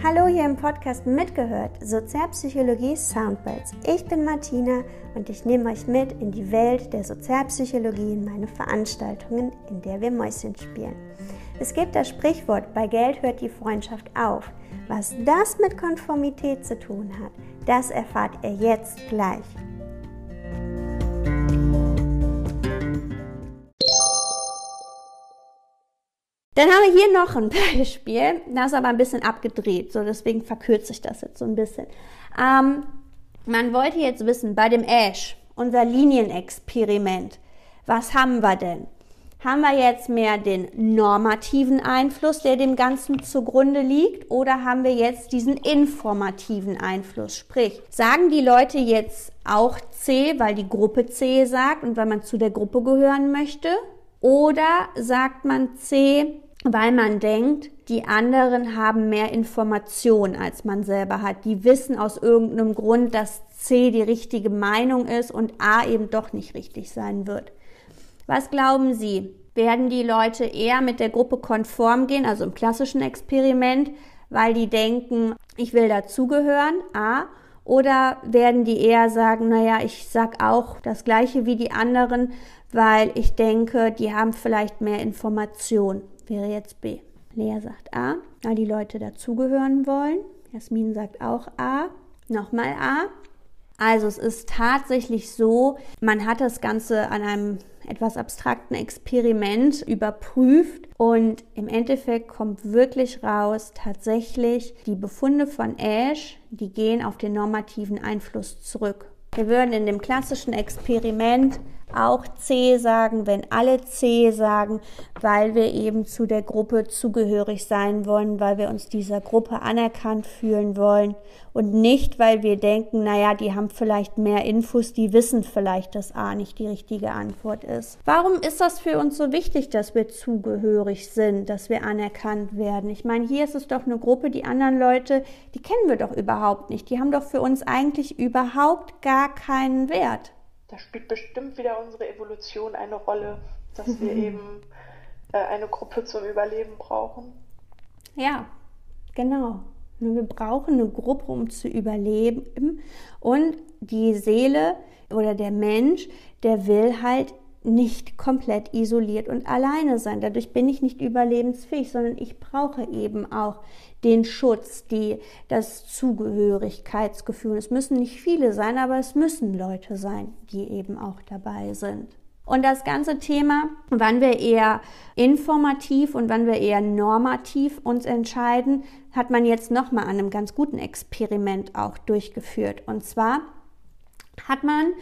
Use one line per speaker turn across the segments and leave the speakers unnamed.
Hallo hier im Podcast mitgehört, Sozialpsychologie Soundbites. Ich bin Martina und ich nehme euch mit in die Welt der Sozialpsychologie in meine Veranstaltungen, in der wir Mäuschen spielen. Es gibt das Sprichwort, bei Geld hört die Freundschaft auf. Was das mit Konformität zu tun hat, das erfahrt ihr jetzt gleich. Dann haben wir hier noch ein Beispiel, das ist aber ein bisschen abgedreht, so deswegen verkürze ich das jetzt so ein bisschen. Ähm, man wollte jetzt wissen, bei dem Ash, unser Linienexperiment, was haben wir denn? Haben wir jetzt mehr den normativen Einfluss, der dem Ganzen zugrunde liegt, oder haben wir jetzt diesen informativen Einfluss? Sprich, sagen die Leute jetzt auch C, weil die Gruppe C sagt und weil man zu der Gruppe gehören möchte? Oder sagt man C, weil man denkt, die anderen haben mehr Information als man selber hat. Die wissen aus irgendeinem Grund, dass C die richtige Meinung ist und A eben doch nicht richtig sein wird. Was glauben Sie? Werden die Leute eher mit der Gruppe konform gehen, also im klassischen Experiment, weil die denken, ich will dazugehören, A, oder werden die eher sagen, naja, ich sag auch das Gleiche wie die anderen, weil ich denke, die haben vielleicht mehr Information wäre jetzt B. Lea sagt A, weil die Leute dazugehören wollen. Jasmin sagt auch A. Nochmal A. Also es ist tatsächlich so, man hat das Ganze an einem etwas abstrakten Experiment überprüft und im Endeffekt kommt wirklich raus, tatsächlich die Befunde von Ash, die gehen auf den normativen Einfluss zurück. Wir würden in dem klassischen Experiment auch C sagen, wenn alle C sagen, weil wir eben zu der Gruppe zugehörig sein wollen, weil wir uns dieser Gruppe anerkannt fühlen wollen und nicht, weil wir denken, naja, die haben vielleicht mehr Infos, die wissen vielleicht, dass A nicht die richtige Antwort ist. Warum ist das für uns so wichtig, dass wir zugehörig sind, dass wir anerkannt werden? Ich meine, hier ist es doch eine Gruppe, die anderen Leute, die kennen wir doch überhaupt nicht. Die haben doch für uns eigentlich überhaupt gar keinen Wert
da spielt bestimmt wieder unsere Evolution eine Rolle, dass wir eben äh, eine Gruppe zum Überleben brauchen.
Ja, genau. Wir brauchen eine Gruppe, um zu überleben. Und die Seele oder der Mensch, der will halt nicht komplett isoliert und alleine sein. Dadurch bin ich nicht überlebensfähig, sondern ich brauche eben auch den Schutz, die, das Zugehörigkeitsgefühl. Es müssen nicht viele sein, aber es müssen Leute sein, die eben auch dabei sind. Und das ganze Thema, wann wir eher informativ und wann wir eher normativ uns entscheiden, hat man jetzt nochmal an einem ganz guten Experiment auch durchgeführt. Und zwar hat man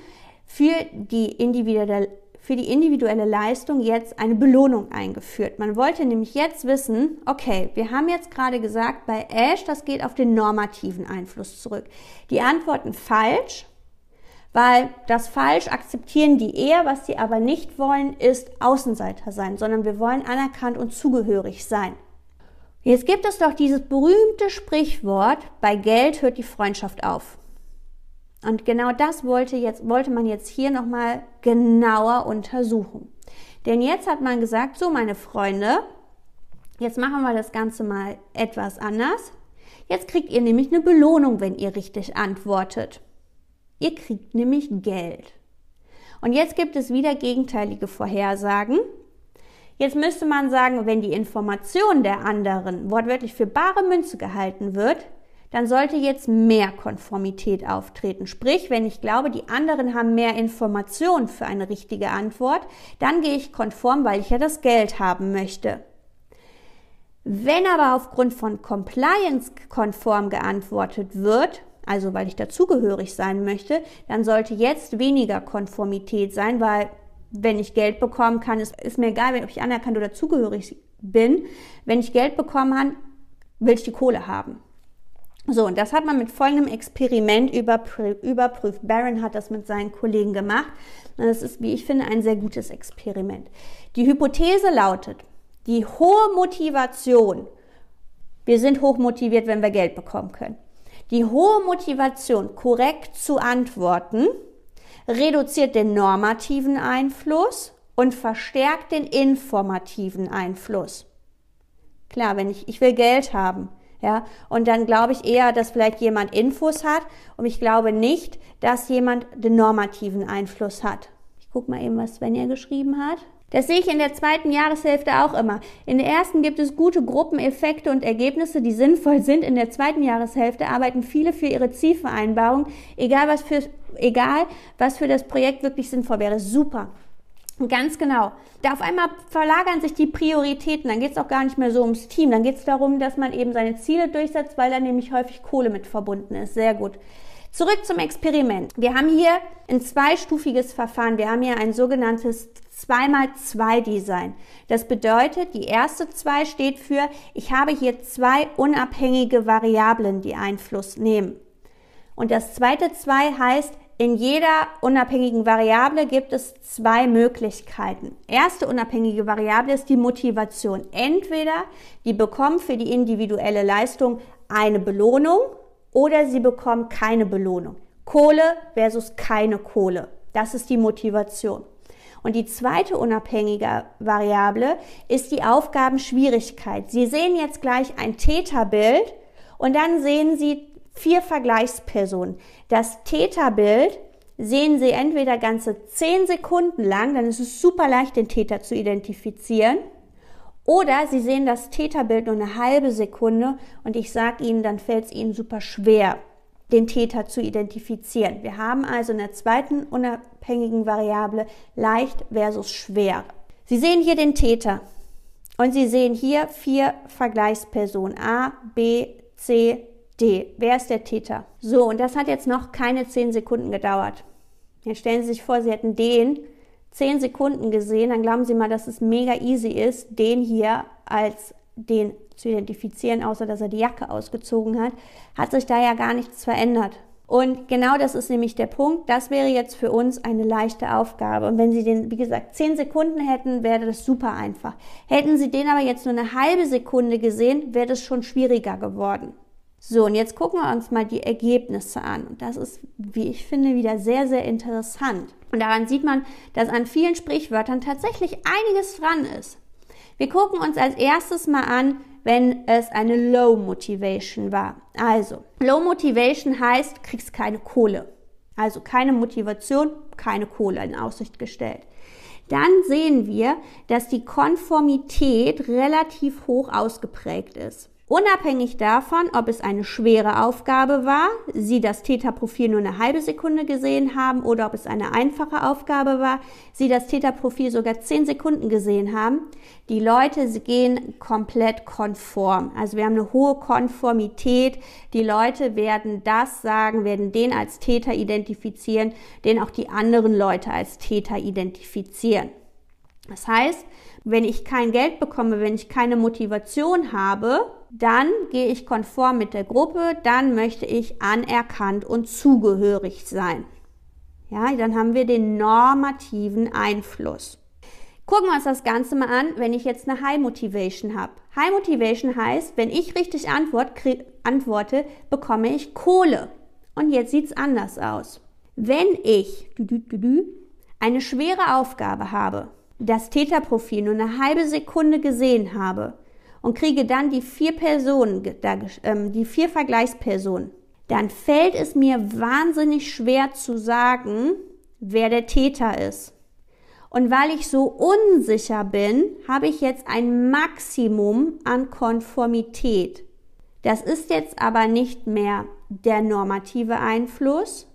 für die individuelle für die individuelle Leistung jetzt eine Belohnung eingeführt. Man wollte nämlich jetzt wissen, okay, wir haben jetzt gerade gesagt, bei Ash, das geht auf den normativen Einfluss zurück. Die Antworten falsch, weil das falsch akzeptieren die eher, was sie aber nicht wollen, ist Außenseiter sein, sondern wir wollen anerkannt und zugehörig sein. Jetzt gibt es doch dieses berühmte Sprichwort, bei Geld hört die Freundschaft auf. Und genau das wollte, jetzt, wollte man jetzt hier nochmal genauer untersuchen. Denn jetzt hat man gesagt, so meine Freunde, jetzt machen wir das Ganze mal etwas anders. Jetzt kriegt ihr nämlich eine Belohnung, wenn ihr richtig antwortet. Ihr kriegt nämlich Geld. Und jetzt gibt es wieder gegenteilige Vorhersagen. Jetzt müsste man sagen, wenn die Information der anderen wortwörtlich für bare Münze gehalten wird, dann sollte jetzt mehr Konformität auftreten. Sprich, wenn ich glaube, die anderen haben mehr Informationen für eine richtige Antwort, dann gehe ich konform, weil ich ja das Geld haben möchte. Wenn aber aufgrund von Compliance konform geantwortet wird, also weil ich dazugehörig sein möchte, dann sollte jetzt weniger Konformität sein, weil wenn ich Geld bekommen kann, ist, ist mir egal, ob ich anerkannt oder zugehörig bin. Wenn ich Geld bekommen habe, will ich die Kohle haben. So, und das hat man mit folgendem Experiment überprüft. Barron hat das mit seinen Kollegen gemacht. Das ist, wie ich finde, ein sehr gutes Experiment. Die Hypothese lautet, die hohe Motivation, wir sind hoch motiviert, wenn wir Geld bekommen können. Die hohe Motivation, korrekt zu antworten, reduziert den normativen Einfluss und verstärkt den informativen Einfluss. Klar, wenn ich, ich will Geld haben, Ja, und dann glaube ich eher, dass vielleicht jemand Infos hat und ich glaube nicht, dass jemand den normativen Einfluss hat. Ich gucke mal eben, was Svenja geschrieben hat. Das sehe ich in der zweiten Jahreshälfte auch immer. In der ersten gibt es gute Gruppeneffekte und Ergebnisse, die sinnvoll sind. In der zweiten Jahreshälfte arbeiten viele für ihre Zielvereinbarung, egal was für, egal was für das Projekt wirklich sinnvoll wäre. Super. Ganz genau. Da auf einmal verlagern sich die Prioritäten. Dann geht es auch gar nicht mehr so ums Team. Dann geht es darum, dass man eben seine Ziele durchsetzt, weil da nämlich häufig Kohle mit verbunden ist. Sehr gut. Zurück zum Experiment. Wir haben hier ein zweistufiges Verfahren. Wir haben hier ein sogenanntes 2x2 Design. Das bedeutet, die erste 2 steht für, ich habe hier zwei unabhängige Variablen, die Einfluss nehmen. Und das zweite 2 heißt, in jeder unabhängigen Variable gibt es zwei Möglichkeiten. Erste unabhängige Variable ist die Motivation. Entweder die bekommen für die individuelle Leistung eine Belohnung oder sie bekommen keine Belohnung. Kohle versus keine Kohle. Das ist die Motivation. Und die zweite unabhängige Variable ist die Aufgabenschwierigkeit. Sie sehen jetzt gleich ein Täterbild und dann sehen Sie vier Vergleichspersonen. Das Täterbild sehen Sie entweder ganze zehn Sekunden lang, dann ist es super leicht, den Täter zu identifizieren. Oder Sie sehen das Täterbild nur eine halbe Sekunde und ich sage Ihnen, dann fällt es Ihnen super schwer, den Täter zu identifizieren. Wir haben also in der zweiten unabhängigen Variable leicht versus schwer. Sie sehen hier den Täter und Sie sehen hier vier Vergleichspersonen A, B, C, D. Wer ist der Täter? So, und das hat jetzt noch keine zehn Sekunden gedauert. Jetzt stellen Sie sich vor, Sie hätten den zehn Sekunden gesehen, dann glauben Sie mal, dass es mega easy ist, den hier als den zu identifizieren, außer dass er die Jacke ausgezogen hat, hat sich da ja gar nichts verändert. Und genau das ist nämlich der Punkt. Das wäre jetzt für uns eine leichte Aufgabe. Und wenn Sie den, wie gesagt, zehn Sekunden hätten, wäre das super einfach. Hätten Sie den aber jetzt nur eine halbe Sekunde gesehen, wäre das schon schwieriger geworden. So, und jetzt gucken wir uns mal die Ergebnisse an. Und das ist, wie ich finde, wieder sehr, sehr interessant. Und daran sieht man, dass an vielen Sprichwörtern tatsächlich einiges dran ist. Wir gucken uns als erstes mal an, wenn es eine Low Motivation war. Also, Low Motivation heißt, kriegst keine Kohle. Also keine Motivation, keine Kohle in Aussicht gestellt. Dann sehen wir, dass die Konformität relativ hoch ausgeprägt ist. Unabhängig davon, ob es eine schwere Aufgabe war, Sie das Täterprofil nur eine halbe Sekunde gesehen haben oder ob es eine einfache Aufgabe war, Sie das Täterprofil sogar zehn Sekunden gesehen haben, die Leute gehen komplett konform. Also wir haben eine hohe Konformität. Die Leute werden das sagen, werden den als Täter identifizieren, den auch die anderen Leute als Täter identifizieren. Das heißt, wenn ich kein Geld bekomme, wenn ich keine Motivation habe, dann gehe ich konform mit der Gruppe, dann möchte ich anerkannt und zugehörig sein. Ja, dann haben wir den normativen Einfluss. Gucken wir uns das Ganze mal an, wenn ich jetzt eine High Motivation habe. High Motivation heißt, wenn ich richtig antwort, antworte, bekomme ich Kohle. Und jetzt sieht es anders aus. Wenn ich eine schwere Aufgabe habe, das Täterprofil nur eine halbe Sekunde gesehen habe, und kriege dann die vier Personen, ähm, die vier Vergleichspersonen, dann fällt es mir wahnsinnig schwer zu sagen, wer der Täter ist. Und weil ich so unsicher bin, habe ich jetzt ein Maximum an Konformität. Das ist jetzt aber nicht mehr der normative Einfluss,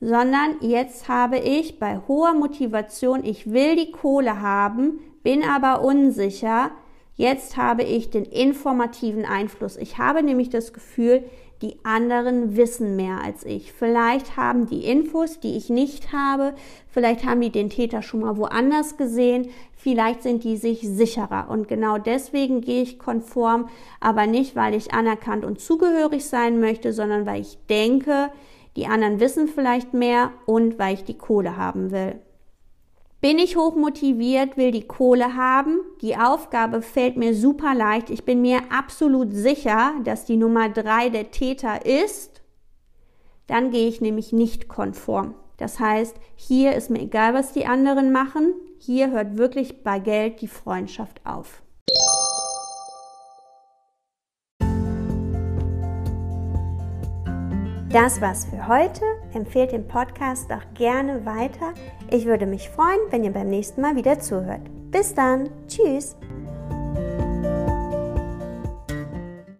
sondern jetzt habe ich bei hoher Motivation, ich will die Kohle haben, bin aber unsicher, Jetzt habe ich den informativen Einfluss. Ich habe nämlich das Gefühl, die anderen wissen mehr als ich. Vielleicht haben die Infos, die ich nicht habe, vielleicht haben die den Täter schon mal woanders gesehen, vielleicht sind die sich sicherer. Und genau deswegen gehe ich konform, aber nicht, weil ich anerkannt und zugehörig sein möchte, sondern weil ich denke, die anderen wissen vielleicht mehr und weil ich die Kohle haben will. Bin ich hochmotiviert, will die Kohle haben. Die Aufgabe fällt mir super leicht. Ich bin mir absolut sicher, dass die Nummer drei der Täter ist. Dann gehe ich nämlich nicht konform. Das heißt, hier ist mir egal, was die anderen machen. Hier hört wirklich bei Geld die Freundschaft auf. Das war's für heute. Empfehlt den Podcast doch gerne weiter. Ich würde mich freuen, wenn ihr beim nächsten Mal wieder zuhört. Bis dann. Tschüss.